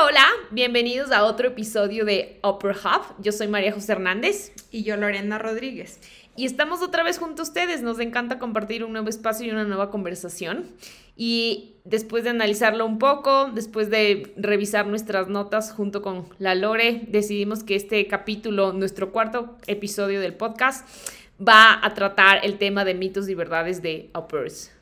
Hola, hola, bienvenidos a otro episodio de Upper Hub. Yo soy María José Hernández. Y yo Lorena Rodríguez. Y estamos otra vez junto a ustedes. Nos encanta compartir un nuevo espacio y una nueva conversación. Y después de analizarlo un poco, después de revisar nuestras notas junto con la Lore, decidimos que este capítulo, nuestro cuarto episodio del podcast, va a tratar el tema de mitos y verdades de uppers.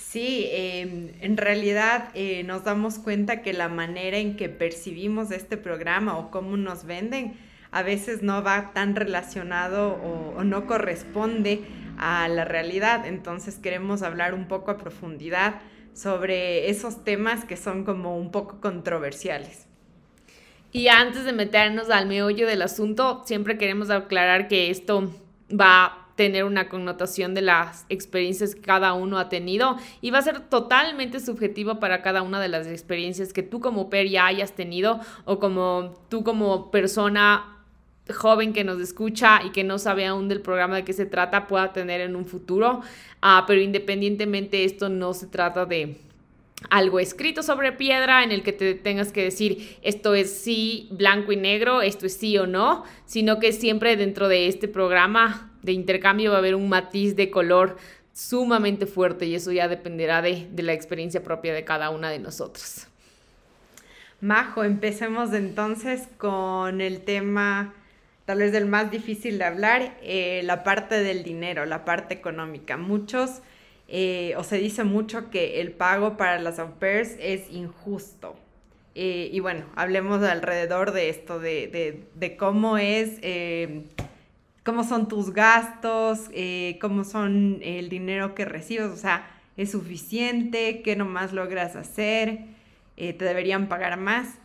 Sí, em, en realidad eh, nos damos cuenta que la manera en que percibimos este programa o cómo nos venden a veces no va tan relacionado o, no corresponde a la realidad. Entonces queremos hablar un poco a profundidad sobre esos temas que son como un poco controversiales. Y antes de meternos al meollo del asunto, siempre queremos aclarar que esto va tener una connotación de las experiencias que cada uno ha tenido y va a ser totalmente subjetivo para cada una de las experiencias que tú como per ya hayas tenido o como tú como persona joven que nos escucha y que no sabe aún del programa de qué se trata pueda tener en un futuro. Ah, pero independientemente esto no se trata de algo escrito sobre piedra en el que te tengas que decir esto es sí blanco y negro, esto es sí o no, sino que siempre dentro de este programa de intercambio va a haber un matiz de color sumamente fuerte y eso ya dependerá de, la experiencia propia de cada una de nosotros. Majo, empecemos entonces con el tema tal vez del más difícil de hablar, eh, la parte del dinero, la parte económica. Muchos, eh, o se dice mucho que el pago para las au es injusto. Eh, y bueno, hablemos alrededor de esto, de, de cómo es cómo son tus gastos, eh, cómo son el dinero que recibes, o sea, ¿es suficiente? ¿Qué nomás logras hacer? Eh, ¿Te deberían pagar más?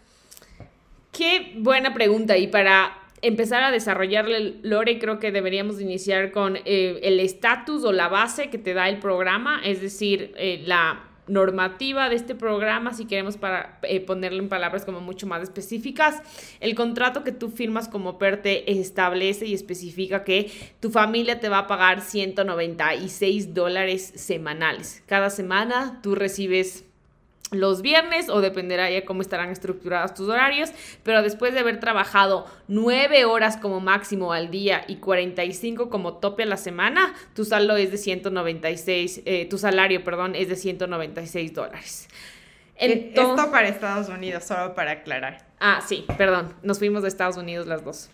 Qué buena pregunta y para empezar a desarrollarle Lore, creo que deberíamos iniciar con eh, el estatus o la base que te da el programa, es decir, la normativa de este programa, si queremos para, eh, ponerlo en palabras como mucho más específicas, el contrato que tú firmas como PERTE establece y especifica que tu familia te va a pagar 196 dólares semanales. Cada semana tú recibes los viernes o dependerá ya cómo estarán estructurados tus horarios, pero después de haber trabajado 9 horas como máximo al día y 45 como tope a la semana, tu saldo es de 196, eh, tu salario, perdón, es de 196 dólares. Esto para Estados Unidos, solo para aclarar. Ah, sí, perdón, nos fuimos de Estados Unidos las dos.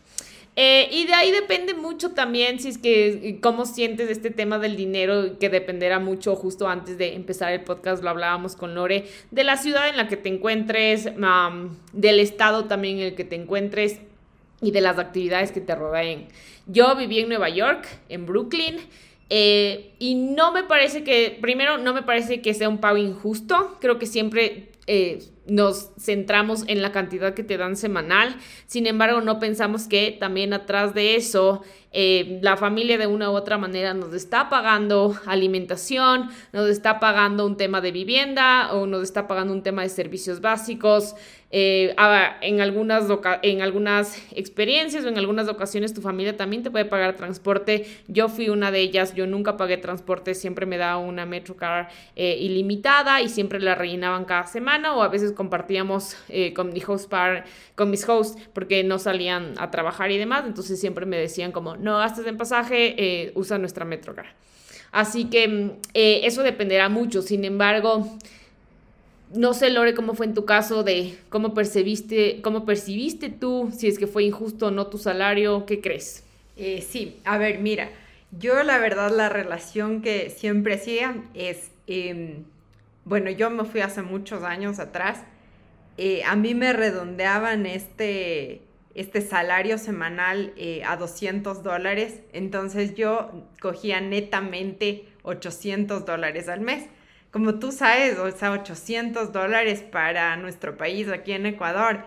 Eh, y de ahí depende mucho también si es que cómo sientes este tema del dinero, que dependerá mucho justo antes de empezar el podcast, lo hablábamos con Lore, de la ciudad en la que te encuentres, del estado también en el que te encuentres y de las actividades que te rodeen. Yo viví en Nueva York, en Brooklyn. Eh, y no me parece que, primero, no me parece que sea un pago injusto. Creo que siempre eh, nos centramos en la cantidad que te dan semanal. Sin embargo, no pensamos que también atrás de eso eh, la familia de una u otra manera nos está pagando alimentación, nos está pagando un tema de vivienda o nos está pagando un tema de servicios básicos. Eh, en, algunas en algunas experiencias o en algunas ocasiones tu familia también te puede pagar transporte. Yo fui una de ellas, yo nunca pagué transporte, siempre me daba una Metrocar eh, ilimitada y siempre la rellenaban cada semana o a veces compartíamos con, mi host con mis hosts porque no salían a trabajar y demás, entonces siempre me decían como, no gastes en pasaje, eh, usa nuestra Metrocar. Así que mm, eh, eso dependerá mucho. Sin embargo, no sé, Lore, cómo fue en tu caso de cómo percibiste, cómo percibiste tú, si es que fue injusto o no tu salario, ¿qué crees? Eh, sí, a ver, mira, yo la verdad la relación que siempre hacía es, em, bueno, yo me fui hace muchos años atrás, a mí me redondeaban este, este salario semanal eh, a 200 dólares, entonces yo cogía netamente 800 dólares al mes. Como tú sabes, o sea, 800 dólares para nuestro país aquí en Ecuador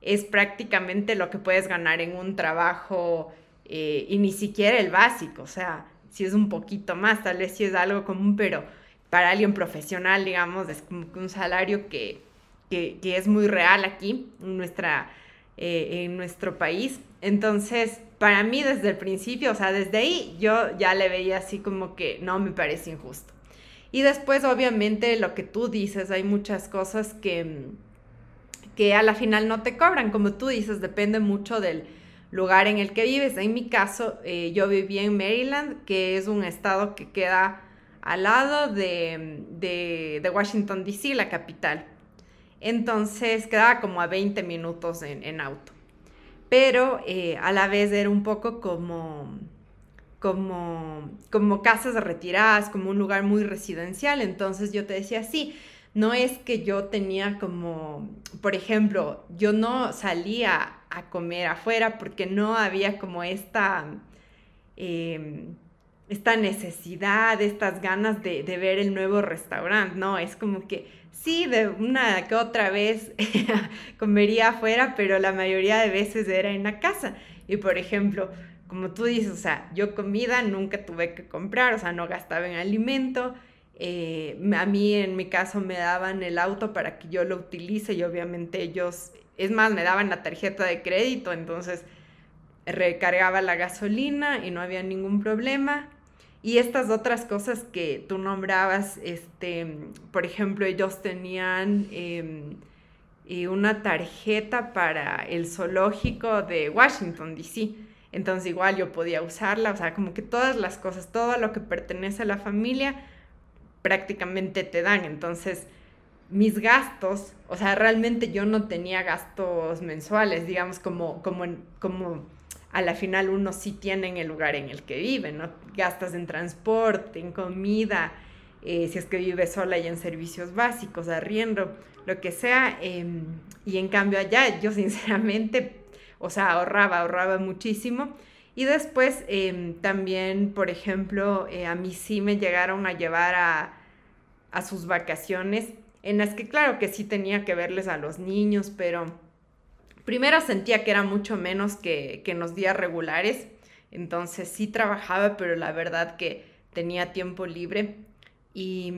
es prácticamente lo que puedes ganar en un trabajo eh, y ni siquiera el básico, o sea, si es un poquito más, tal vez si es algo común, pero para alguien profesional, digamos, es como un salario que, que, que es muy real aquí en nuestra eh, en nuestro país. Entonces, para mí desde el principio, o sea, desde ahí yo ya le veía así como que no me parece injusto. Y después, obviamente, lo que tú dices, hay muchas cosas que, que a la final no te cobran. Como tú dices, depende mucho del lugar en el que vives. En mi caso, eh, yo viví en Maryland, que es un estado que queda al lado de, de, Washington, D.C., la capital. Entonces quedaba como a 20 minutos en, auto. Pero eh, a la vez era un poco como, como, como casas retiradas, como un lugar muy residencial. Entonces yo te decía, sí, no es que yo tenía como, por ejemplo, yo no salía a comer afuera porque no había como esta, em, esta necesidad, estas ganas de, ver el nuevo restaurante, ¿no? Es como que sí, de una que otra vez comería afuera, pero la mayoría de veces era en la casa. Y por ejemplo, como tú dices, o sea, yo comida nunca tuve que comprar, o sea, no gastaba en alimento. Eh, a mí en mi caso me daban el auto para que yo lo utilice y obviamente ellos es más, me daban la tarjeta de crédito, entonces recargaba la gasolina y no había ningún problema. Y estas otras cosas que tú nombrabas, este, por ejemplo, ellos tenían em, una tarjeta para el zoológico de Washington, D.C. Entonces igual yo podía usarla, o sea, como que todas las cosas, todo lo que pertenece a la familia, prácticamente te dan. Entonces, mis gastos, o sea, realmente yo no tenía gastos mensuales, digamos, como, como, como a la final uno sí tiene en el lugar en el que vive, ¿no? Gastas en transporte, en comida, eh, si es que vive sola y en servicios básicos, arriendo, lo que sea. Em, y en cambio allá yo sinceramente, o sea, ahorraba, ahorraba muchísimo. Y después em, también, por ejemplo, eh, a mí sí me llegaron a llevar a, a sus vacaciones en las que claro que sí tenía que verles a los niños, pero primero sentía que era mucho menos que, que en los días regulares, entonces sí trabajaba, pero la verdad que tenía tiempo libre. Y,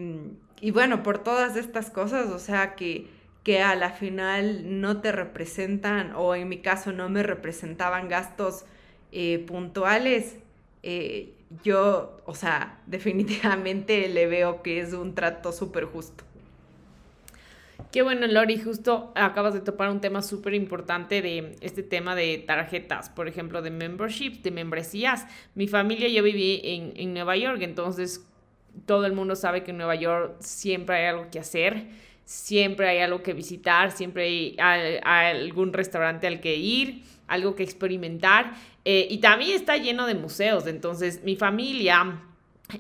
y bueno, por todas estas cosas, o sea que, que a la final no te representan, o en mi caso no me representaban gastos eh, puntuales, eh, yo, o sea, definitivamente le veo que es un trato súper justo. Qué bueno, Lori, justo acabas de topar un tema súper importante de este tema de tarjetas, por ejemplo, de memberships, de membresías. Mi familia, yo viví en, en Nueva York, entonces todo el mundo sabe que en Nueva York siempre hay algo que hacer, siempre hay algo que visitar, siempre hay, algún restaurante al que ir, algo que experimentar. Eh, y también está lleno de museos, entonces mi familia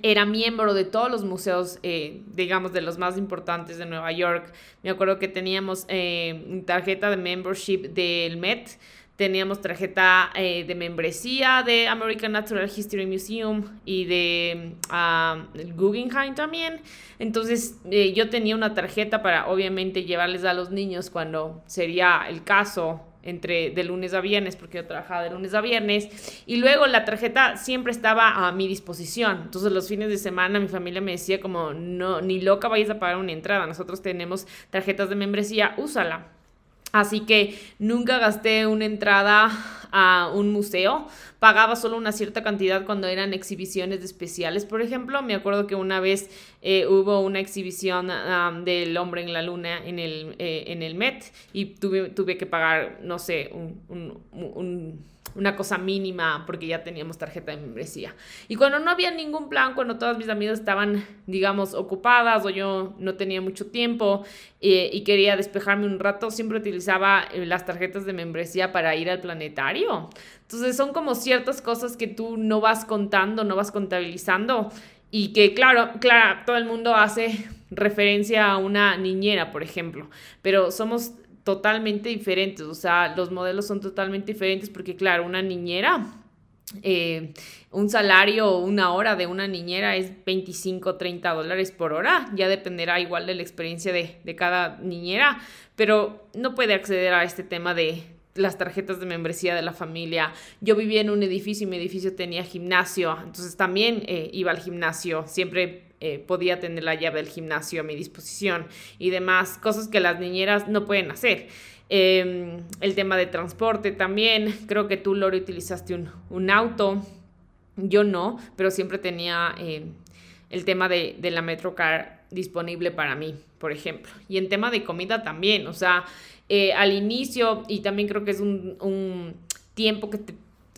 era miembro de todos los museos, eh, digamos, de los más importantes de Nueva York. Me acuerdo que teníamos eh, tarjeta de membership del Met, teníamos tarjeta eh, de membresía de American Natural History Museum y de uh, Guggenheim también. Entonces yo tenía una tarjeta para obviamente llevarles a los niños cuando sería el caso entre de lunes a viernes, porque yo trabajaba de lunes a viernes, y luego la tarjeta siempre estaba a mi disposición. Entonces los fines de semana mi familia me decía como, no, ni loca vayas a pagar una entrada, nosotros tenemos tarjetas de membresía, úsala. Así que nunca gasté una entrada a un museo. Pagaba solo una cierta cantidad cuando eran exhibiciones especiales, por ejemplo. Me acuerdo que una vez eh, hubo una exhibición del hombre en la luna en el, eh, en el Met y tuve, tuve que pagar, no sé, un una cosa mínima porque ya teníamos tarjeta de membresía. Y cuando no había ningún plan, cuando todas mis amigas estaban, digamos, ocupadas o yo no tenía mucho tiempo eh, y quería despejarme un rato, siempre utilizaba eh, las tarjetas de membresía para ir al planetario. Entonces son como ciertas cosas que tú no vas contando, no vas contabilizando y que claro, claro, todo el mundo hace referencia a una niñera, por ejemplo, pero somos totalmente diferentes, o sea, los modelos son totalmente diferentes porque, claro, una niñera, eh, un salario una hora de una niñera es 25, 30 dólares por hora, ya dependerá igual de la experiencia de, de cada niñera, pero no puede acceder a este tema de las tarjetas de membresía de la familia. Yo vivía en un edificio y mi edificio tenía gimnasio, entonces también eh, iba al gimnasio, siempre eh, podía tener la llave del gimnasio a mi disposición y demás, cosas que las niñeras no pueden hacer. Em, el tema de transporte también, creo que tú, Lori, utilizaste un, auto, yo no, pero siempre tenía eh, el tema de, de la Metrocar disponible para mí por ejemplo. Y en tema de comida también, o sea, eh, al inicio, y también creo que es un, un tiempo que te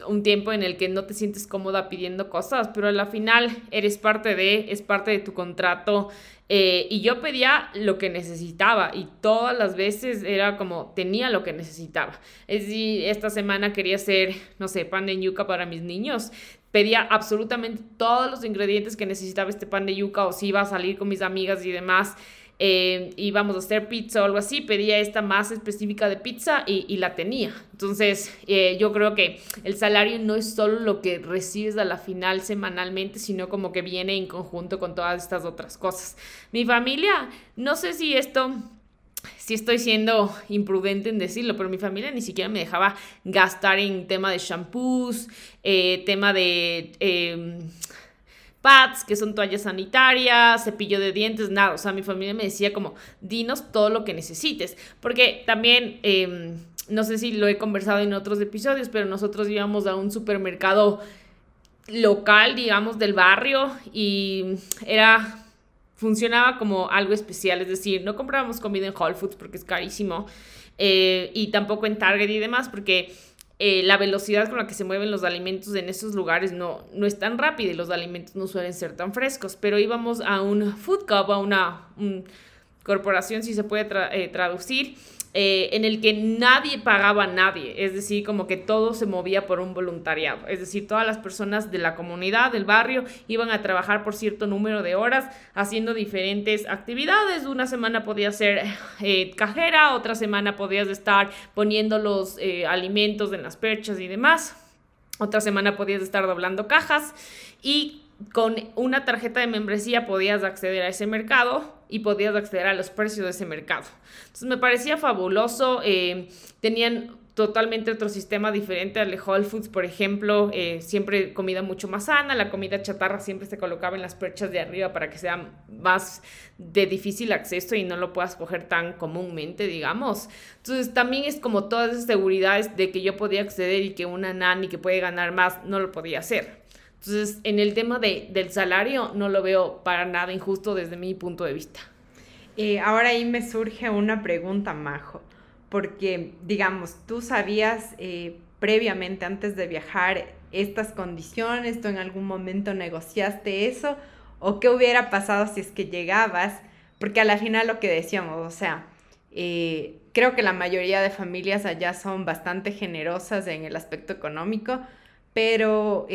un tiempo en el que no te sientes cómoda pidiendo cosas, pero a la final eres parte de, es parte de tu contrato. Eh, y yo pedía lo que necesitaba y todas las veces era como tenía lo que necesitaba. Es decir, esta semana quería hacer, no sé, pan de yuca para mis niños. Pedía absolutamente todos los ingredientes que necesitaba este pan de yuca o si iba a salir con mis amigas y demás eh, íbamos a hacer pizza o algo así, pedía esta masa específica de pizza y, la tenía. Entonces, eh, yo creo que el salario no es solo lo que recibes a la final semanalmente, sino como que viene en conjunto con todas estas otras cosas. Mi familia, no sé si esto si estoy siendo imprudente en decirlo, pero mi familia ni siquiera me dejaba gastar en tema de shampoos, eh, tema de em, pads, que son toallas sanitarias, cepillo de dientes, nada. O sea, mi familia me decía como, dinos todo lo que necesites. Porque también, em, no sé si lo he conversado en otros episodios, pero nosotros íbamos a un supermercado local, digamos, del barrio y era funcionaba como algo especial, es decir, no comprábamos comida en Whole Foods porque es carísimo eh, y tampoco en Target y demás porque eh, la velocidad con la que se mueven los alimentos en esos lugares no, no es tan rápida y los alimentos no suelen ser tan frescos. Pero íbamos a un food cup, a una corporación, si se puede eh, traducir, eh, en el que nadie pagaba a nadie, es decir, como que todo se movía por un voluntariado, es decir, todas las personas de la comunidad, del barrio, iban a trabajar por cierto número de horas haciendo diferentes actividades. Una semana podía ser eh, cajera, otra semana podías estar poniendo los eh, alimentos en las perchas y demás, otra semana podías estar doblando cajas y con una tarjeta de membresía podías acceder a ese mercado y podías acceder a los precios de ese mercado. Entonces me parecía fabuloso. Eh, tenían totalmente otro sistema diferente al de Whole Foods, por ejemplo, eh, siempre comida mucho más sana, la comida chatarra siempre se colocaba en las perchas de arriba para que sea más de difícil acceso y no lo puedas coger tan comúnmente, digamos. Entonces también es como todas esas seguridades de que yo podía acceder y que una nani que puede ganar más no lo podía hacer. Entonces, en el tema de, del salario no lo veo para nada injusto desde mi punto de vista. Eh, ahora ahí me surge una pregunta, Majo, porque, digamos, tú sabías eh, previamente, antes de viajar, estas condiciones, tú en algún momento negociaste eso, o qué hubiera pasado si es que llegabas, porque a la final lo que decíamos, o sea, eh, creo que la mayoría de familias allá son bastante generosas en el aspecto económico, pero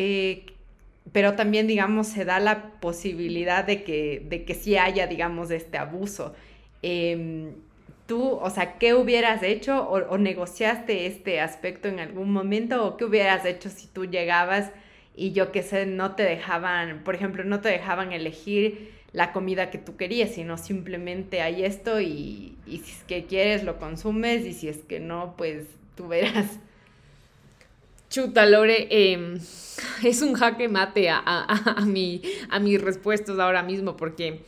pero también, digamos, se da la posibilidad de que, de que sí haya, digamos, este abuso. Em, tú, o sea, ¿qué hubieras hecho o, negociaste este aspecto en algún momento o qué hubieras hecho si tú llegabas y yo qué sé, no te dejaban, por ejemplo, no te dejaban elegir la comida que tú querías, sino simplemente hay esto y, y si es que quieres lo consumes y si es que no, pues tú verás. Chuta, Lore, em, es un jaque mate a, a, mi, a mis respuestas ahora mismo porque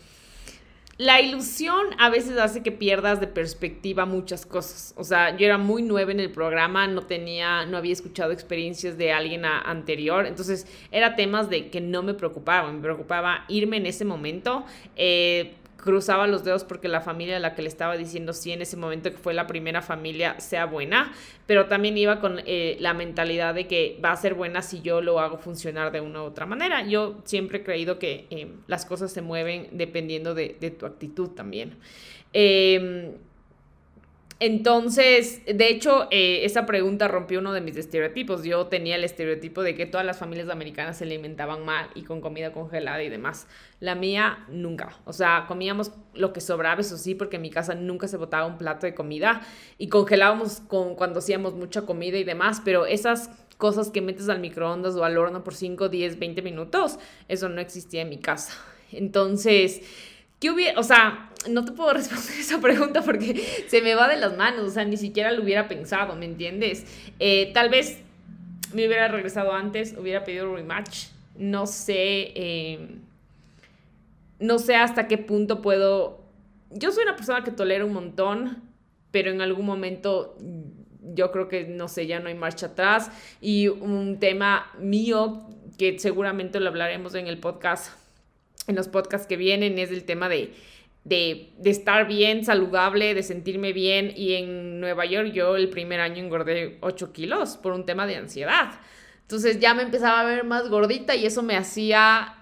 la ilusión a veces hace que pierdas de perspectiva muchas cosas. O sea, yo era muy nueva en el programa, no tenía, no había escuchado experiencias de alguien anterior, entonces era temas de que no me preocupaban, me preocupaba irme en ese momento. Eh, cruzaba los dedos porque la familia a la que le estaba diciendo sí en ese momento que fue la primera familia sea buena, pero también iba con eh, la mentalidad de que va a ser buena si yo lo hago funcionar de una u otra manera. Yo siempre he creído que eh, las cosas se mueven dependiendo de, tu actitud también. Eh, entonces, de hecho, eh, esa pregunta rompió uno de mis estereotipos. Yo tenía el estereotipo de que todas las familias americanas se alimentaban mal y con comida congelada y demás. La mía nunca. O sea, comíamos lo que sobraba, eso sí, porque en mi casa nunca se botaba un plato de comida y congelábamos con, cuando hacíamos mucha comida y demás, pero esas cosas que metes al microondas o al horno por 5, 10, 20 minutos, eso no existía en mi casa. Entonces, ¿qué hubiera, o sea, no te puedo responder esa pregunta porque se me va de las manos, o sea, ni siquiera lo hubiera pensado, ¿me entiendes? Eh, tal vez me hubiera regresado antes, hubiera pedido rematch, no sé, em, no sé hasta qué punto puedo, yo soy una persona que tolera un montón, pero en algún momento yo creo que, no sé, ya no hay marcha atrás y un tema mío que seguramente lo hablaremos en el podcast, en los podcasts que vienen, es el tema de de, de, estar bien, saludable, de sentirme bien. Y en Nueva York yo el primer año engordé 8 kilos por un tema de ansiedad. Entonces ya me empezaba a ver más gordita y eso me hacía...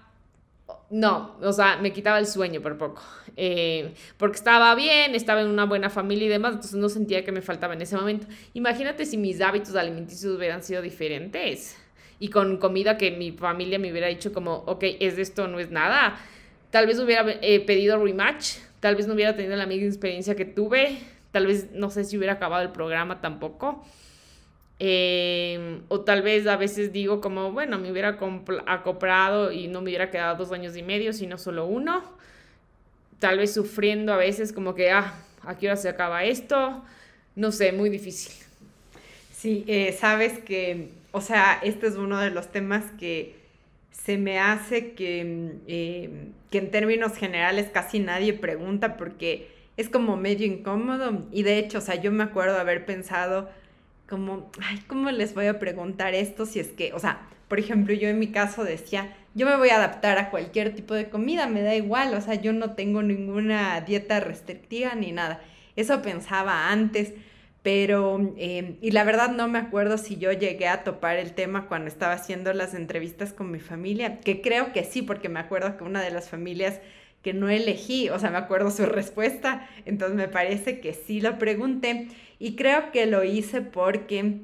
No, o sea, me quitaba el sueño por poco. Eh, porque estaba bien, estaba en una buena familia y demás, entonces no sentía que me faltaba en ese momento. Imagínate si mis hábitos alimenticios hubieran sido diferentes y con comida que mi familia me hubiera dicho como, ok, es esto, no es nada. Tal vez hubiera eh, pedido rematch, tal vez no hubiera tenido la misma experiencia que tuve, tal vez no sé si hubiera acabado el programa tampoco. Em, o tal vez a veces digo como, bueno, me hubiera acoplado y no me hubiera quedado dos años y medio, sino solo uno. Tal vez sufriendo a veces como que, ah, ¿a qué hora se acaba esto? No sé, muy difícil. Sí, eh, sabes que, o sea, este es uno de los temas que se me hace que, em, que en términos generales casi nadie pregunta porque es como medio incómodo y de hecho, o sea, yo me acuerdo haber pensado como, ay, ¿cómo les voy a preguntar esto si es que, o sea, por ejemplo, yo en mi caso decía, yo me voy a adaptar a cualquier tipo de comida, me da igual, o sea, yo no tengo ninguna dieta restrictiva ni nada. Eso pensaba antes, pero, em, y la verdad no me acuerdo si yo llegué a topar el tema cuando estaba haciendo las entrevistas con mi familia, que creo que sí, porque me acuerdo que una de las familias que no elegí, o sea, me acuerdo su respuesta, entonces me parece que sí lo pregunté y creo que lo hice porque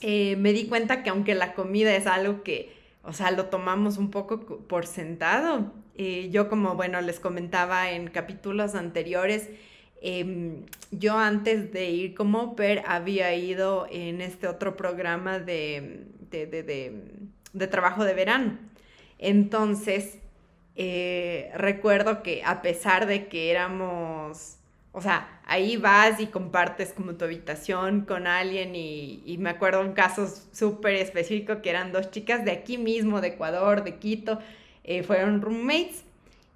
eh, me di cuenta que aunque la comida es algo que, o sea, lo tomamos un poco por sentado, eh, yo como, bueno, les comentaba en capítulos anteriores, em, yo antes de ir como per había ido en este otro programa de, de, de, de trabajo de verano. Entonces, eh, recuerdo que a pesar de que éramos, o sea, ahí vas y compartes como tu habitación con alguien y, me acuerdo un caso súper específico que eran dos chicas de aquí mismo, de Ecuador, de Quito, eh, fueron roommates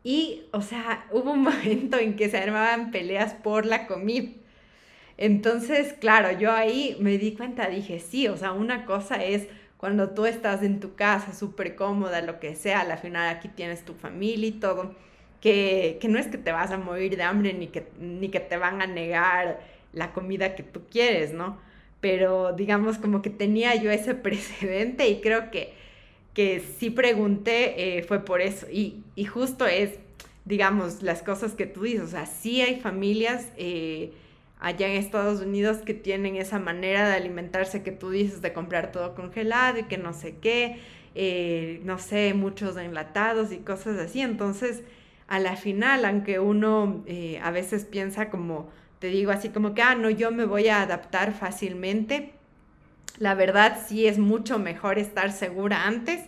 y, o sea, hubo un momento en que se armaban peleas por la comida. Entonces, claro, yo ahí me di cuenta, dije, sí, o sea, una cosa es cuando tú estás en tu casa súper cómoda, lo que sea, al final aquí tienes tu familia y todo, que, no es que te vas a morir de hambre ni que, ni que te van a negar la comida que tú quieres, ¿no? Pero digamos como que tenía yo ese precedente y creo que, que sí pregunté eh, fue por eso. Y, justo es, digamos, las cosas que tú dices, o sea, sí hay familias... Eh, allá en Estados Unidos que tienen esa manera de alimentarse que tú dices de comprar todo congelado y que no sé qué, eh, no sé, muchos enlatados y cosas así. Entonces, a la final, aunque uno eh, a veces piensa como, te digo así como que, ah, no, yo me voy a adaptar fácilmente, la verdad sí es mucho mejor estar segura antes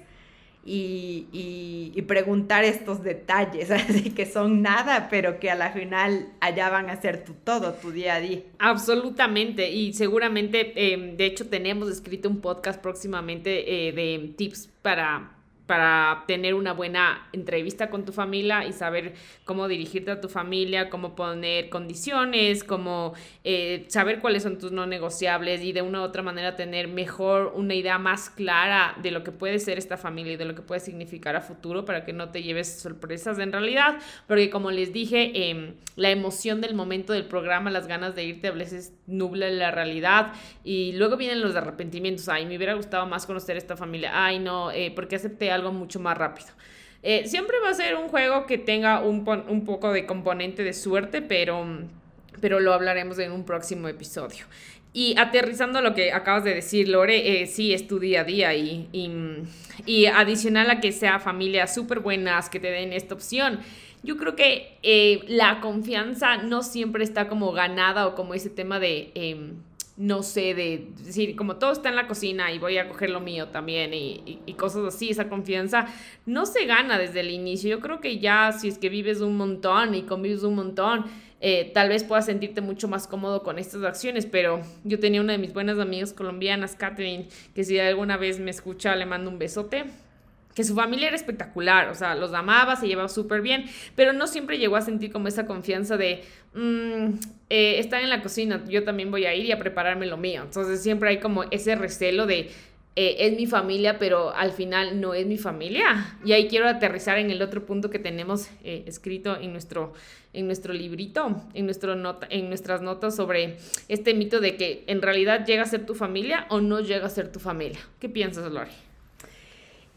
y, preguntar estos detalles, así que son nada, pero que a la final allá van a ser tu todo, tu día a día. Absolutamente, y seguramente, em, de hecho, tenemos escrito un podcast próximamente eh, de tips para para tener una buena entrevista con tu familia y saber cómo dirigirte a tu familia, cómo poner condiciones, cómo eh, saber cuáles son tus no negociables y de una u otra manera tener mejor una idea más clara de lo que puede ser esta familia y de lo que puede significar a futuro para que no te lleves sorpresas en realidad, porque como les dije, em, la emoción del momento del programa, las ganas de irte a veces nubla la realidad y luego vienen los arrepentimientos, ay, me hubiera gustado más conocer esta familia, ay, no, eh, porque acepté algo mucho más rápido. Eh, siempre va a ser un juego que tenga un, un, poco de componente de suerte, pero, pero lo hablaremos en un próximo episodio. Y aterrizando lo que acabas de decir, Lore, eh, sí, es tu día a día y, y, adicional a que sea familias súper buenas que te den esta opción. Yo creo que eh, la confianza no siempre está como ganada o como ese tema de em, no sé, de decir, como todo está en la cocina y voy a coger lo mío también y, cosas así, esa confianza no se gana desde el inicio. Yo creo que ya si es que vives un montón y convives un montón, eh, tal vez puedas sentirte mucho más cómodo con estas acciones, pero yo tenía una de mis buenas amigas colombianas, Catherine, que si alguna vez me escucha, le mando un besote que su familia era espectacular, o sea, los amaba, se llevaba súper bien, pero no siempre llegó a sentir como esa confianza de, mmm, están en la cocina, yo también voy a ir y a prepararme lo mío. Entonces siempre hay como ese recelo de, eh, es mi familia, pero al final no es mi familia. Y ahí quiero aterrizar en el otro punto que tenemos eh, escrito en nuestro, en nuestro librito, en, nuestro nota, en nuestras notas sobre este mito de que en realidad llega a ser tu familia o no llega a ser tu familia. ¿Qué piensas, Lori?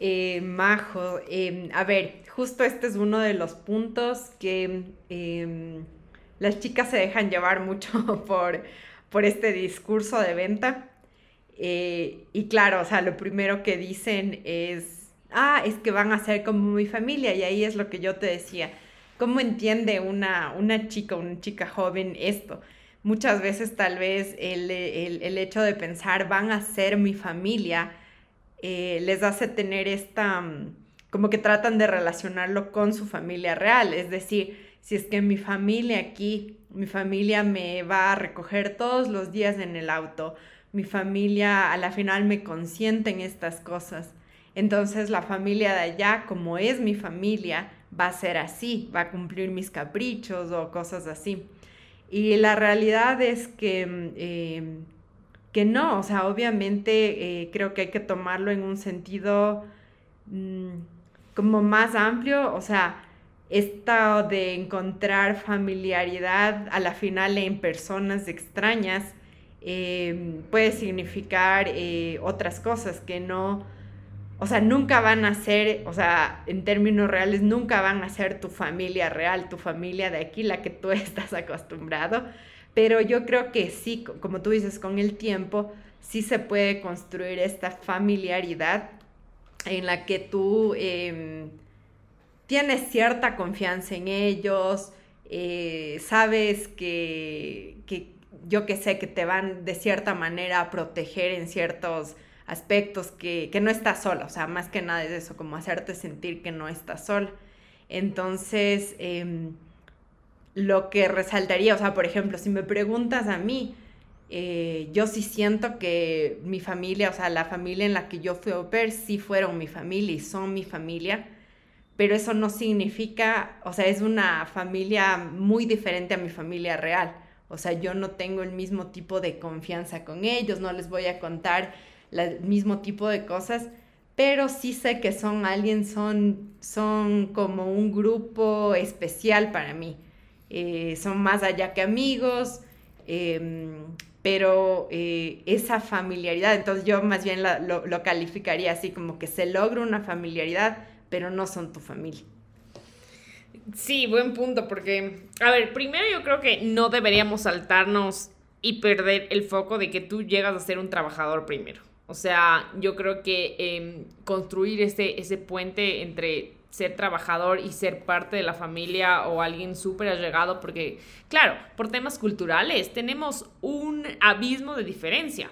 Eh, Majo, em, a ver, justo este es uno de los puntos que em, las chicas se dejan llevar mucho por, por este discurso de venta eh, y claro, o sea, lo primero que dicen es, ah, es que van a ser como mi familia. Y ahí es lo que yo te decía. ¿Cómo entiende una, una chica, una chica joven esto? Muchas veces tal vez el, hecho de pensar van a ser mi familia eh, les hace tener esta, mm, como que tratan de relacionarlo con su familia real. Es decir, si es que mi familia aquí, mi familia me va a recoger todos los días en el auto, mi familia a la final me consiente en estas cosas. Entonces la familia de allá, como es mi familia, va a ser así, va a cumplir mis caprichos o cosas así. Y la realidad es que, mm, em, que no, o sea, obviamente eh, creo que hay que tomarlo en un sentido mm, como más amplio, o sea, esto de encontrar familiaridad a la final en personas extrañas eh, puede significar eh, otras cosas que no, o sea, nunca van a ser, o sea, en términos reales, nunca van a ser tu familia real, tu familia de aquí, la que tú estás acostumbrado. Pero yo creo que sí, como tú dices, con el tiempo, sí se puede construir esta familiaridad en la que tú em, tienes cierta confianza en ellos, eh, sabes que, que, yo que sé, que te van de cierta manera a proteger en ciertos aspectos, que, no estás sola, o sea, más que nada es eso, como hacerte sentir que no estás sola. Entonces, em, lo que resaltaría, o sea, por ejemplo, si me preguntas a mí, eh, yo sí siento que mi familia, o sea, la familia en la que yo fui a ver, sí fueron mi familia y son mi familia, pero eso no significa, o sea, es una familia muy diferente a mi familia real. O sea, yo no tengo el mismo tipo de confianza con ellos, no les voy a contar el mismo tipo de cosas, pero sí sé que son alguien, son, son como un grupo especial para mí. Eh, son más allá que amigos, em, pero eh, esa familiaridad, entonces yo más bien lo, lo calificaría así como que se logra una familiaridad, pero no son tu familia. Sí, buen punto, porque, a ver, primero yo creo que no deberíamos saltarnos y perder el foco de que tú llegas a ser un trabajador primero. O sea, yo creo que em, construir ese, ese puente entre ser trabajador y ser parte de la familia o alguien súper allegado, porque, claro, por temas culturales tenemos un abismo de diferencia.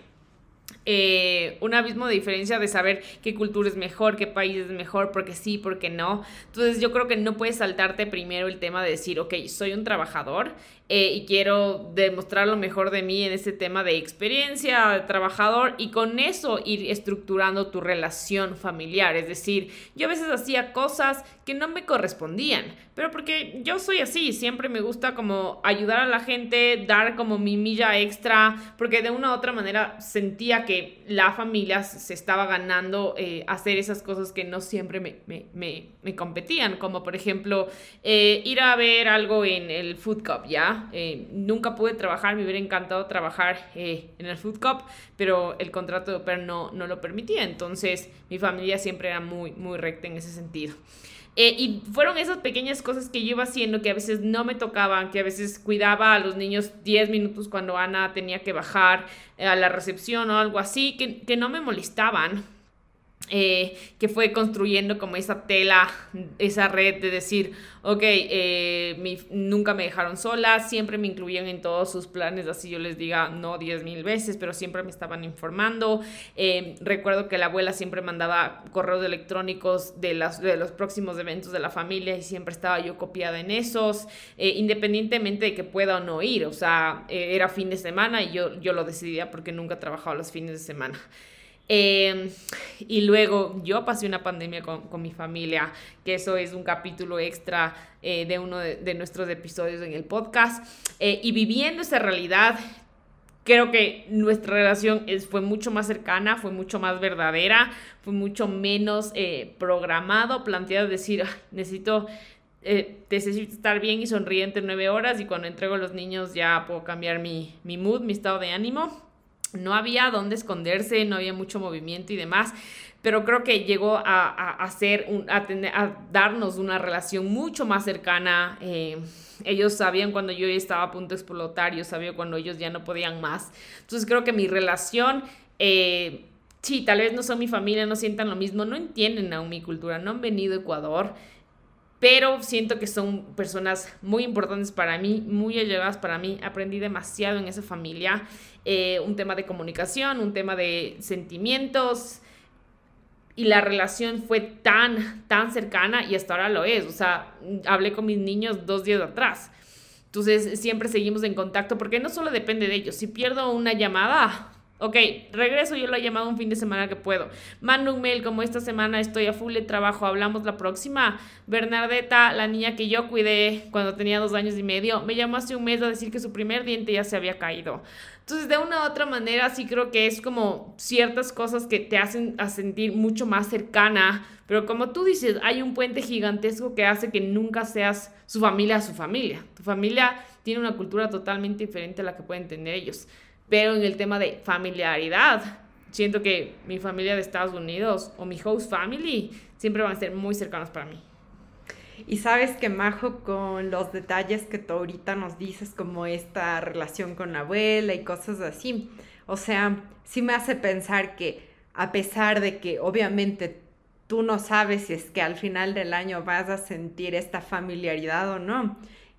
Eh, un abismo de diferencia de saber qué cultura es mejor, qué país es mejor, porque sí, porque no. Entonces yo creo que no puedes saltarte primero el tema de decir, ok, soy un trabajador eh, y quiero demostrar lo mejor de mí en ese tema de experiencia, de trabajador, y con eso ir estructurando tu relación familiar. Es decir, yo a veces hacía cosas que no me correspondían, pero porque yo soy así, siempre me gusta como ayudar a la gente, dar como mi milla extra, porque de una u otra manera sentía que la familia se estaba ganando eh, hacer esas cosas que no siempre me, me, me, competían, como por ejemplo eh, ir a ver algo en el Food Cup, ¿ya? Eh, nunca pude trabajar, me hubiera encantado trabajar en el Food Cup, pero el contrato de oper no, no lo permitía, entonces mi familia siempre era muy, muy recta en ese sentido. Eh, y fueron esas pequeñas cosas que yo iba haciendo que a veces no me tocaban, que a veces cuidaba a los niños 10 minutos cuando Ana tenía que bajar a la recepción o algo así, que, que no me molestaban, eh, que fue construyendo como esa tela, esa red de decir, ok, eh, nunca me dejaron sola, siempre me incluían en todos sus planes, así yo les diga, no diez mil veces, pero siempre me estaban informando. Eh, recuerdo que la abuela siempre mandaba correos electrónicos de, las, de los próximos eventos de la familia y siempre estaba yo copiada en esos, independientemente de que pueda o no ir, o sea, era fin de semana y yo, yo lo decidía porque nunca trabajaba los fines de semana. Em, y luego yo pasé una pandemia con, mi familia, que eso es un capítulo extra eh, de uno de, nuestros episodios en el podcast. Eh, y viviendo esa realidad, creo que nuestra relación es, fue mucho más cercana, fue mucho más verdadera, fue mucho menos eh, programado, planteado decir, necesito, eh, necesito estar bien y sonriente nueve horas y cuando entrego a los niños ya puedo cambiar mi, mi mood, mi estado de ánimo. No había dónde esconderse, no había mucho movimiento y demás pero creo que llegó a, hacer a, tener, a darnos una relación mucho más cercana. Eh, ellos sabían cuando yo estaba a punto de explotar, yo sabía cuando ellos ya no podían más. Entonces creo que mi relación, eh, sí, tal vez no son mi familia, no sientan lo mismo, no entienden aún mi cultura, no han venido a Ecuador pero siento que son personas muy importantes para mí, muy allegadas para mí. Aprendí demasiado en esa familia. Eh, un tema de comunicación, un tema de sentimientos, y la relación fue tan, tan cercana y hasta ahora lo es. O sea, hablé con mis niños dos días atrás. Entonces, siempre seguimos en contacto porque no solo depende de ellos. Si pierdo una llamada, Ok, regreso, yo lo he llamado un fin de semana que puedo. Mando un mail como esta semana estoy a full de trabajo, hablamos la próxima. Bernardeta, la niña que yo cuidé cuando tenía dos años y medio, me llamó hace un mes a decir que su primer diente ya se había caído. Entonces, de una u otra manera, sí creo que es como ciertas cosas que te hacen a sentir mucho más cercana. Pero como tú dices, hay un puente gigantesco que hace que nunca seas su familia a su familia. Tu familia tiene una cultura totalmente diferente a la que pueden tener ellos. Pero en el tema de familiaridad, siento que mi familia de Estados Unidos o mi host family siempre van a ser muy cercanos para mí. Y sabes que Majo, con los detalles que tú ahorita nos dices, como esta relación con la abuela y cosas así, o sea, sí me hace pensar que a pesar de que obviamente tú no sabes si es que al final del año vas a sentir esta familiaridad o no,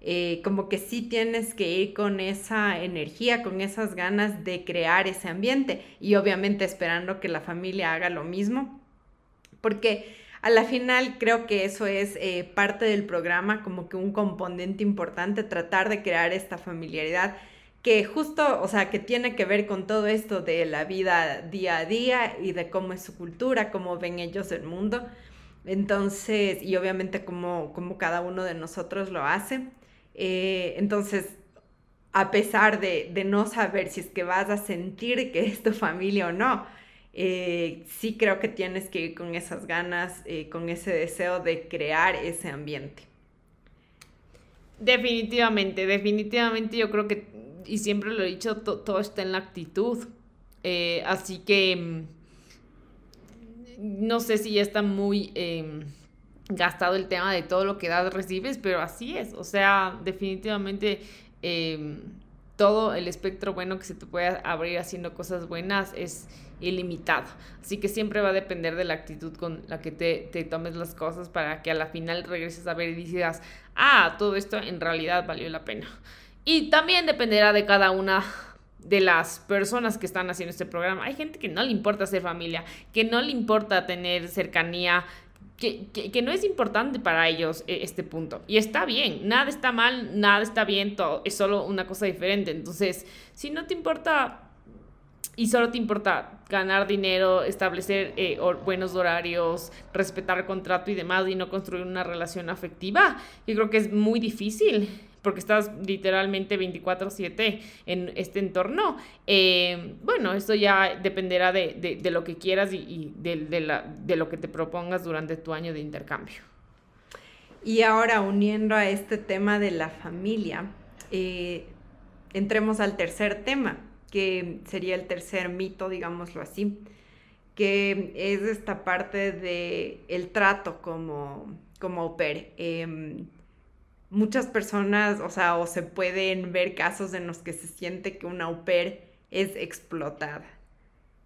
eh, como que sí tienes que ir con esa energía, con esas ganas de crear ese ambiente y obviamente esperando que la familia haga lo mismo, porque a la final creo que eso es eh, parte del programa, como que un componente importante, tratar de crear esta familiaridad que justo, o sea, que tiene que ver con todo esto de la vida día a día y de cómo es su cultura, cómo ven ellos el mundo. Entonces, y obviamente como, como cada uno de nosotros lo hace. Eh, entonces, a pesar de, no saber si es que vas a sentir que es tu familia o no, eh, sí creo que tienes que ir con esas ganas, eh, con ese deseo de crear ese ambiente. Definitivamente, definitivamente yo creo que, y siempre lo he dicho, todo está en la actitud. así que mm, no sé si ya está muy em, gastado el tema de todo lo que das recibes, pero así es, o sea, definitivamente em, todo el espectro bueno que se te puede abrir haciendo cosas buenas es ilimitado. Así que siempre va a depender de la actitud con la que te, te, tomes las cosas para que a la final regreses a ver y digas, ah, todo esto en realidad valió la pena. Y también dependerá de cada una de las personas que están haciendo este programa. Hay gente que no le importa ser familia, que no le importa tener cercanía, que, no es importante para ellos eh, este punto. Y está bien, nada está mal, nada está bien, todo es solo una cosa diferente. Entonces, si no te importa y solo te importa ganar dinero, establecer eh, buenos horarios, respetar el contrato y demás y no construir una relación afectiva, yo creo que es muy difícil porque estás literalmente 24/7 en este entorno, eh, bueno, esto ya dependerá de, lo que quieras y, de, lo que te propongas durante tu año de intercambio. Y ahora uniendo a este tema de la familia, eh, entremos al tercer tema, que sería el tercer mito, digámoslo así, que es esta parte de el trato como, como em, muchas personas, o sea, o se pueden ver casos en los que se siente que una au pair es explotada.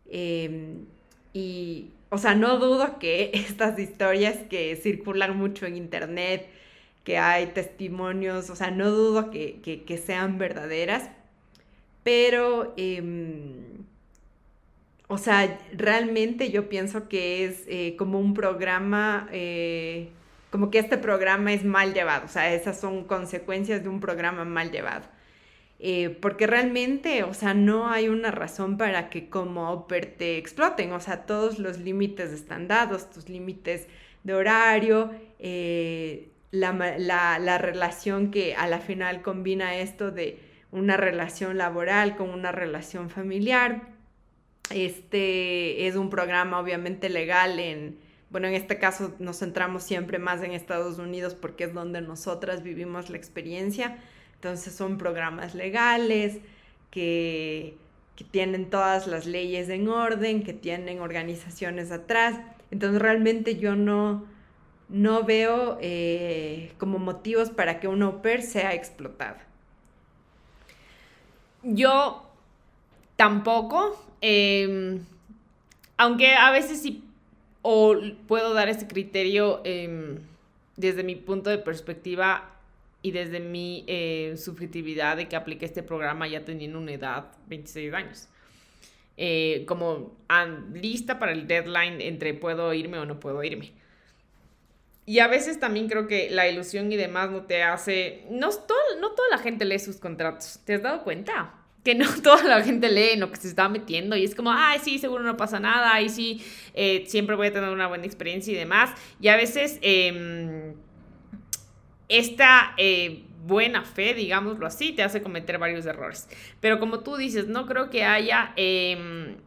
Em, y, o sea, no dudo que estas historias que circulan mucho en internet, que hay testimonios, o sea, no dudo que, sean verdaderas, pero, em, o sea, realmente yo pienso que es eh, como un programa... Como que este programa es mal llevado, o sea, esas son consecuencias de un programa mal llevado. Eh, porque realmente, o sea, no hay una razón para que como Oper te exploten, o sea, todos los límites están dados, tus límites de horario, eh, la, la, relación que a la final combina esto de una relación laboral con una relación familiar. Este es un programa obviamente legal en, bueno, en este caso nos centramos siempre más en Estados Unidos porque es donde nosotras vivimos la experiencia. Entonces son programas legales que, que tienen todas las leyes en orden, que tienen organizaciones atrás. Entonces realmente yo no, no veo eh, como motivos para que un au pair sea explotado. Yo tampoco, em, aunque a veces sí o puedo dar ese criterio em, desde mi punto de perspectiva y desde mi eh, subjetividad de que apliqué este programa ya teniendo una edad, 26 años. Eh, como lista para el deadline entre puedo irme o no puedo irme. Y a veces también creo que la ilusión y demás no te hace... No, no toda la gente lee sus contratos. ¿Te has dado cuenta? Que no toda la gente lee en lo que se está metiendo y es como, ay, sí, seguro no pasa nada, y sí, eh, siempre voy a tener una buena experiencia y demás. Y a veces em, esta eh, buena fe, digámoslo así, te hace cometer varios errores. Pero como tú dices, no creo que haya em,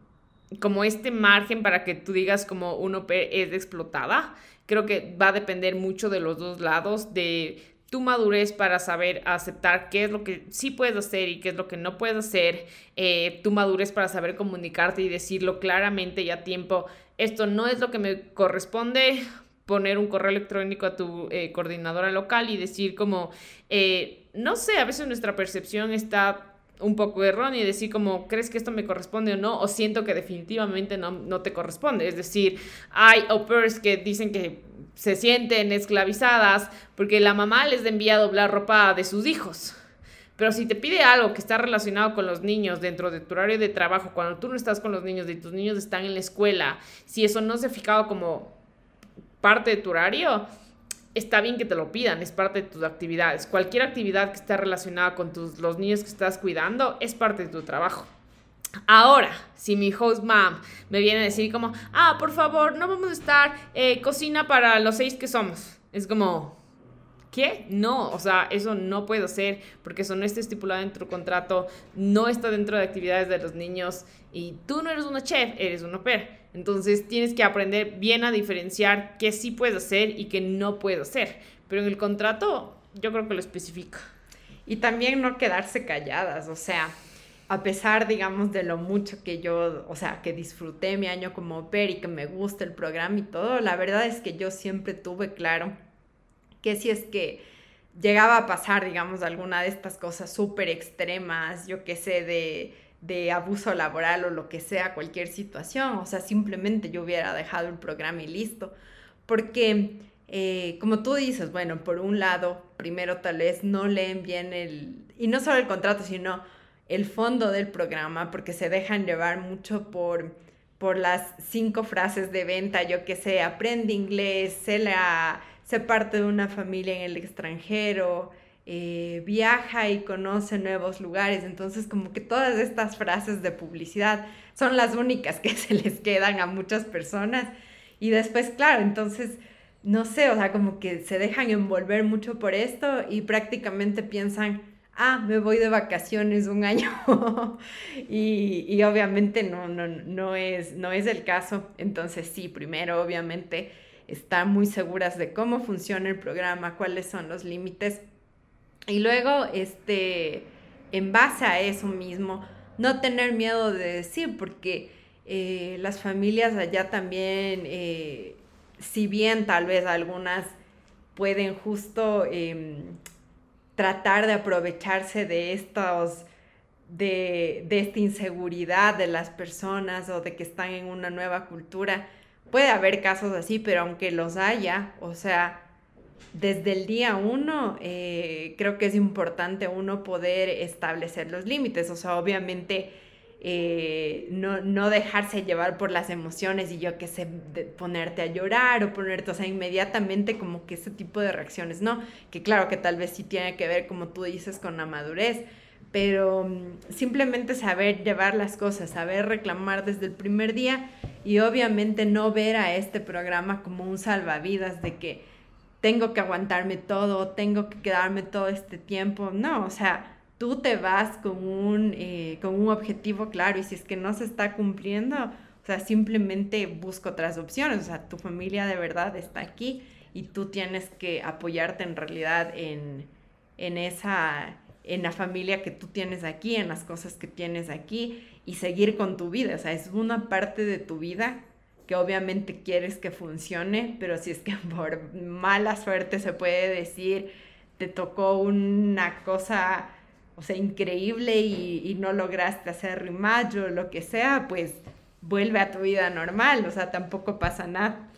como este margen para que tú digas como uno es explotada creo que va a depender mucho de los dos lados, de tu madurez para saber aceptar qué es lo que sí puedes hacer y qué es lo que no puedes hacer, eh, tu madurez para saber comunicarte y decirlo claramente y a tiempo, esto no es lo que me corresponde, poner un correo electrónico a tu eh, coordinadora local y decir como, eh, no sé, a veces nuestra percepción está un poco erróneo y decir como, ¿crees que esto me corresponde o no? O siento que definitivamente no, no te corresponde. Es decir, hay au que dicen que se sienten esclavizadas porque la mamá les envía a doblar ropa de sus hijos. Pero si te pide algo que está relacionado con los niños dentro de tu horario de trabajo, cuando tú no estás con los niños y tus niños están en la escuela, si eso no se ha fijado como parte de tu horario, está bien que te lo pidan, es parte de tus actividades. Cualquier actividad que esté relacionada con tus, los niños que estás cuidando es parte de tu trabajo. Ahora, si mi host mom me viene a decir como, ah, por favor, no vamos a estar eh, cocina para los seis que somos. Es como, ¿qué? No, o sea, eso no puedo hacer porque eso no está estipulado en tu contrato, no está dentro de actividades de los niños y tú no eres una chef, eres un au. Entonces tienes que aprender bien a diferenciar qué sí puedes hacer y qué no puedes hacer. Pero en el contrato yo creo que lo especifica. Y también no quedarse calladas, o sea, a pesar, digamos, de lo mucho que yo, o sea, que disfruté mi año como au y que me gusta el programa y todo, la verdad es que yo siempre tuve claro que si es que llegaba a pasar, digamos, alguna de estas cosas súper extremas, yo qué sé, de de abuso laboral o lo que sea, cualquier situación. O sea, simplemente yo hubiera dejado el programa y listo. Porque, eh, como tú dices, bueno, por un lado, primero tal vez no leen bien el, y no solo el contrato, sino el fondo del programa, porque se dejan llevar mucho por, por las cinco frases de venta, yo que sé, aprende inglés, se, la, se parte de una familia en el extranjero, eh, viaja y conoce nuevos lugares. Entonces, como que todas estas frases de publicidad son las únicas que se les quedan a muchas personas. Y después, claro, entonces, no sé, o sea, como que se dejan envolver mucho por esto y prácticamente piensan, ah, me voy de vacaciones un año. y, y, obviamente no, no, no, es, no es el caso. Entonces, sí, primero, obviamente, están muy seguras de cómo funciona el programa, cuáles son los límites y luego, este, en base a eso mismo, no tener miedo de decir, porque eh, las familias allá también, eh, si bien tal vez algunas pueden justo em, tratar de aprovecharse de estos, de, de esta inseguridad de las personas o de que están en una nueva cultura, puede haber casos así, pero aunque los haya, o sea, desde el día uno, eh, creo que es importante uno poder establecer los límites. O sea, obviamente eh, no, dejarse llevar por las emociones y yo qué sé, ponerte a llorar o ponerte, o sea, inmediatamente como que ese tipo de reacciones, ¿no? Que claro que tal vez sí tiene que ver, como tú dices, con la madurez. Pero mm, simplemente saber llevar las cosas, saber reclamar desde el primer día y obviamente no ver a este programa como un salvavidas de que tengo que aguantarme todo, tengo que quedarme todo este tiempo. No, o sea, tú te vas con un, eh, con un objetivo claro y si es que no se está cumpliendo, o sea, simplemente busca otras opciones, o sea, tu familia de verdad está aquí y tú tienes que apoyarte en realidad en, en esa en la familia que tú tienes aquí, en las cosas que tienes aquí y seguir con tu vida. O sea, es una parte de tu vida que obviamente quieres que funcione, pero si es que por mala suerte se puede decir, te tocó una cosa, o sea, increíble y, no lograste hacer rimayo o lo que sea, pues vuelve a tu vida normal, o sea, tampoco pasa nada.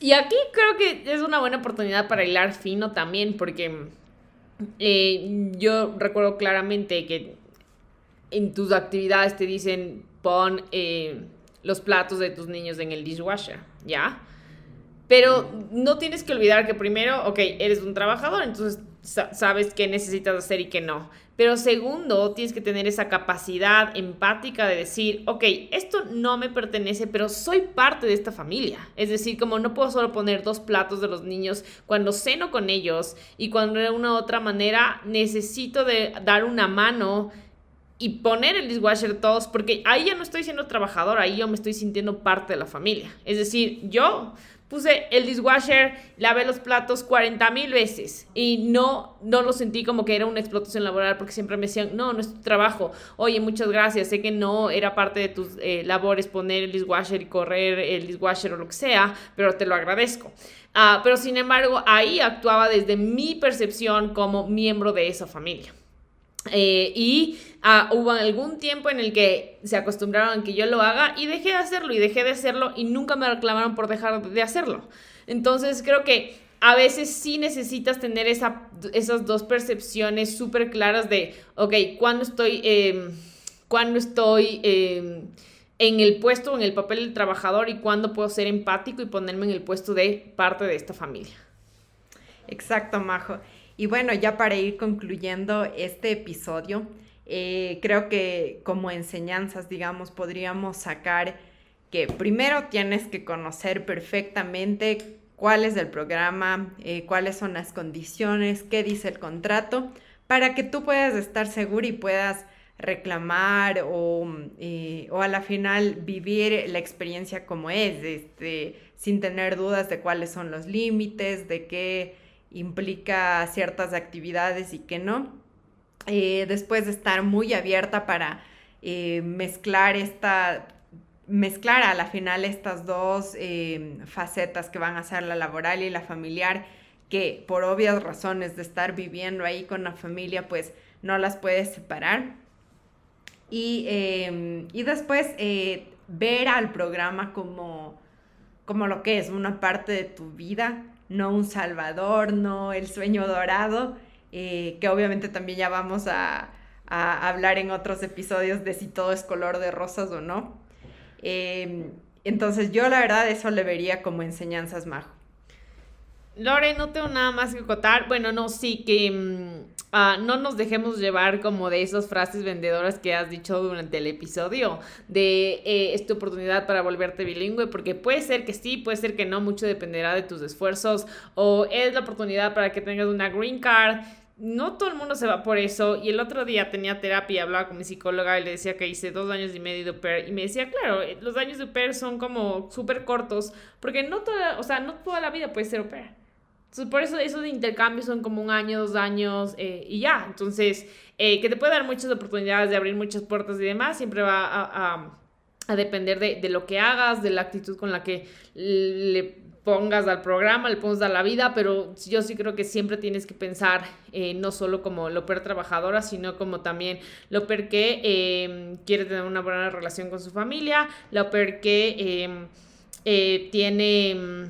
Y aquí creo que es una buena oportunidad para hilar fino también, porque eh, yo recuerdo claramente que en tus actividades te dicen pon eh, los platos de tus niños en el dishwasher, ¿ya? Pero no tienes que olvidar que primero, ok, eres un trabajador, entonces sabes qué necesitas hacer y qué no. Pero segundo, tienes que tener esa capacidad empática de decir, ok, esto no me pertenece, pero soy parte de esta familia. Es decir, como no puedo solo poner dos platos de los niños cuando ceno con ellos y cuando de una u otra manera necesito de dar una mano y poner el dishwasher todos, porque ahí ya no estoy siendo trabajador, ahí yo me estoy sintiendo parte de la familia. Es decir, yo puse el dishwasher, lavé los platos 40 mil veces y no, no lo sentí como que era una explotación laboral porque siempre me decían, no, no es tu trabajo. Oye, muchas gracias, sé que no era parte de tus eh, labores poner el dishwasher y correr el dishwasher o lo que sea, pero te lo agradezco. Ah, pero sin embargo, ahí actuaba desde mi percepción como miembro de esa familia. Eh, y ah, hubo algún tiempo en el que se acostumbraron a que yo lo haga y dejé de hacerlo y dejé de hacerlo y nunca me reclamaron por dejar de hacerlo. Entonces creo que a veces sí necesitas tener esa, esas dos percepciones súper claras de, ok, cuando estoy, eh, estoy em, en el puesto, en el papel del trabajador y cuándo puedo ser empático y ponerme en el puesto de parte de esta familia. Exacto, Majo. Y bueno, ya para ir concluyendo este episodio, eh, creo que como enseñanzas, digamos, podríamos sacar que primero tienes que conocer perfectamente cuál es el programa, eh, cuáles son las condiciones, qué dice el contrato, para que tú puedas estar seguro y puedas reclamar o, eh, o a la final vivir la experiencia como es, este, sin tener dudas de cuáles son los límites, de qué implica ciertas actividades y que no. Eh, después de estar muy abierta para eh, mezclar esta mezclar a la final estas dos eh, facetas que van a ser la laboral y la familiar, que por obvias razones de estar viviendo ahí con la familia, pues no las puedes separar. Y, y después ver al programa como, como lo que es una parte de tu vida, no un salvador, no el sueño dorado, eh, que obviamente también ya vamos a, hablar en otros episodios de si todo es color de rosas o no. Em, entonces yo la verdad eso le vería como enseñanzas majo. Lore, no tengo nada más que contar. Bueno, no, sí, que mm, ah, no nos dejemos llevar como de esas frases vendedoras que has dicho durante el episodio, de eh, esta oportunidad para volverte bilingüe, porque puede ser que sí, puede ser que no, mucho dependerá de tus esfuerzos, o es la oportunidad para que tengas una green card. No todo el mundo se va por eso. Y el otro día tenía terapia y hablaba con mi psicóloga y le decía que hice dos años y medio de UPER. Y me decía, claro, eh, los años de UPER son como súper cortos, porque no toda, o sea, no toda la vida puede ser UPER por eso esos intercambios son como un año, dos años eh, y ya. Entonces, eh, que te puede dar muchas oportunidades de abrir muchas puertas y demás, siempre va a, depender de, lo que hagas, de la actitud con la que le pongas al programa, le pongas a la vida, pero yo sí creo que siempre tienes que pensar eh, no solo como lo per trabajadora, sino como también lo per que em, quiere tener una buena relación con su familia, lo per que em, tiene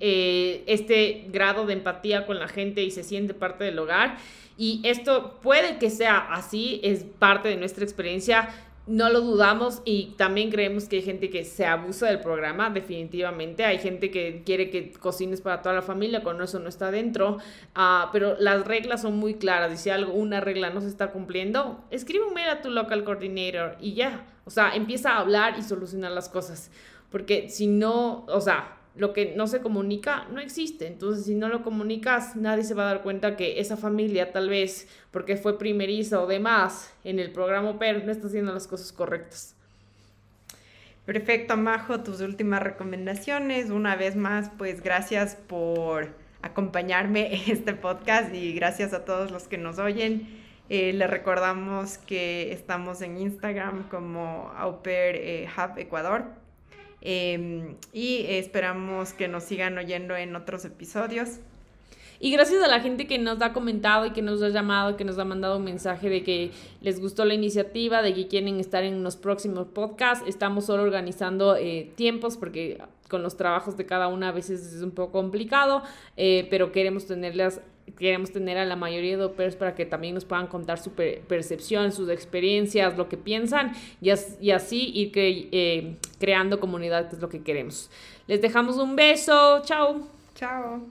eh, este grado de empatía con la gente y se siente parte del hogar. Y esto puede que sea así, es parte de nuestra experiencia. No lo dudamos y también creemos que hay gente que se abusa del programa, definitivamente. Hay gente que quiere que cocines para toda la familia, cuando eso no está dentro. Ah, pero las reglas son muy claras. Y si algo, una regla no se está cumpliendo, escribe a tu local coordinator y ya. O sea, empieza a hablar y solucionar las cosas. Porque si no, o sea, lo que no se comunica no existe. Entonces, si no lo comunicas, nadie se va a dar cuenta que esa familia, tal vez porque fue primeriza o demás en el programa PER, no está haciendo las cosas correctas. Perfecto, Majo, tus últimas recomendaciones. Una vez más, pues gracias por acompañarme en este podcast y gracias a todos los que nos oyen. Eh, les recordamos que estamos en Instagram como Auper eh, Ecuador em, y esperamos que nos sigan oyendo en otros episodios. Y gracias a la gente que nos ha comentado y que nos ha llamado, que nos ha mandado un mensaje de que les gustó la iniciativa, de que quieren estar en los próximos podcasts. Estamos solo organizando eh, tiempos porque con los trabajos de cada una a veces es un poco complicado, eh, pero queremos tenerlas queremos tener a la mayoría de operos para que también nos puedan contar su percepción, sus experiencias, lo que piensan y, así ir eh, creando comunidad, que es lo que queremos. Les dejamos un beso. Chao. Chao.